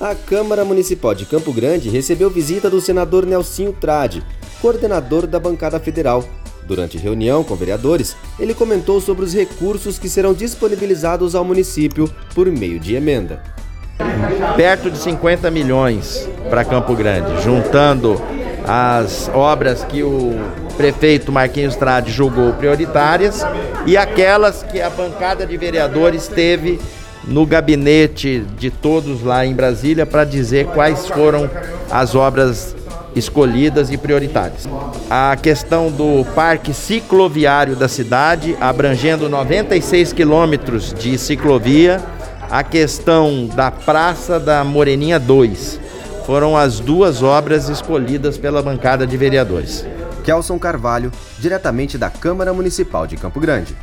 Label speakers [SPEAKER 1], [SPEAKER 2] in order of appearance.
[SPEAKER 1] A Câmara Municipal de Campo Grande recebeu visita do senador Nelsinho Trade, coordenador da bancada federal. Durante reunião com vereadores, ele comentou sobre os recursos que serão disponibilizados ao município por meio de emenda.
[SPEAKER 2] Perto de 50 milhões para Campo Grande, juntando as obras que o prefeito Marquinhos Trade julgou prioritárias e aquelas que a bancada de vereadores teve no gabinete de todos lá em Brasília para dizer quais foram as obras escolhidas e prioritárias. A questão do parque cicloviário da cidade, abrangendo 96 quilômetros de ciclovia, a questão da Praça da Moreninha 2. Foram as duas obras escolhidas pela bancada de vereadores.
[SPEAKER 1] Kelson Carvalho, diretamente da Câmara Municipal de Campo Grande.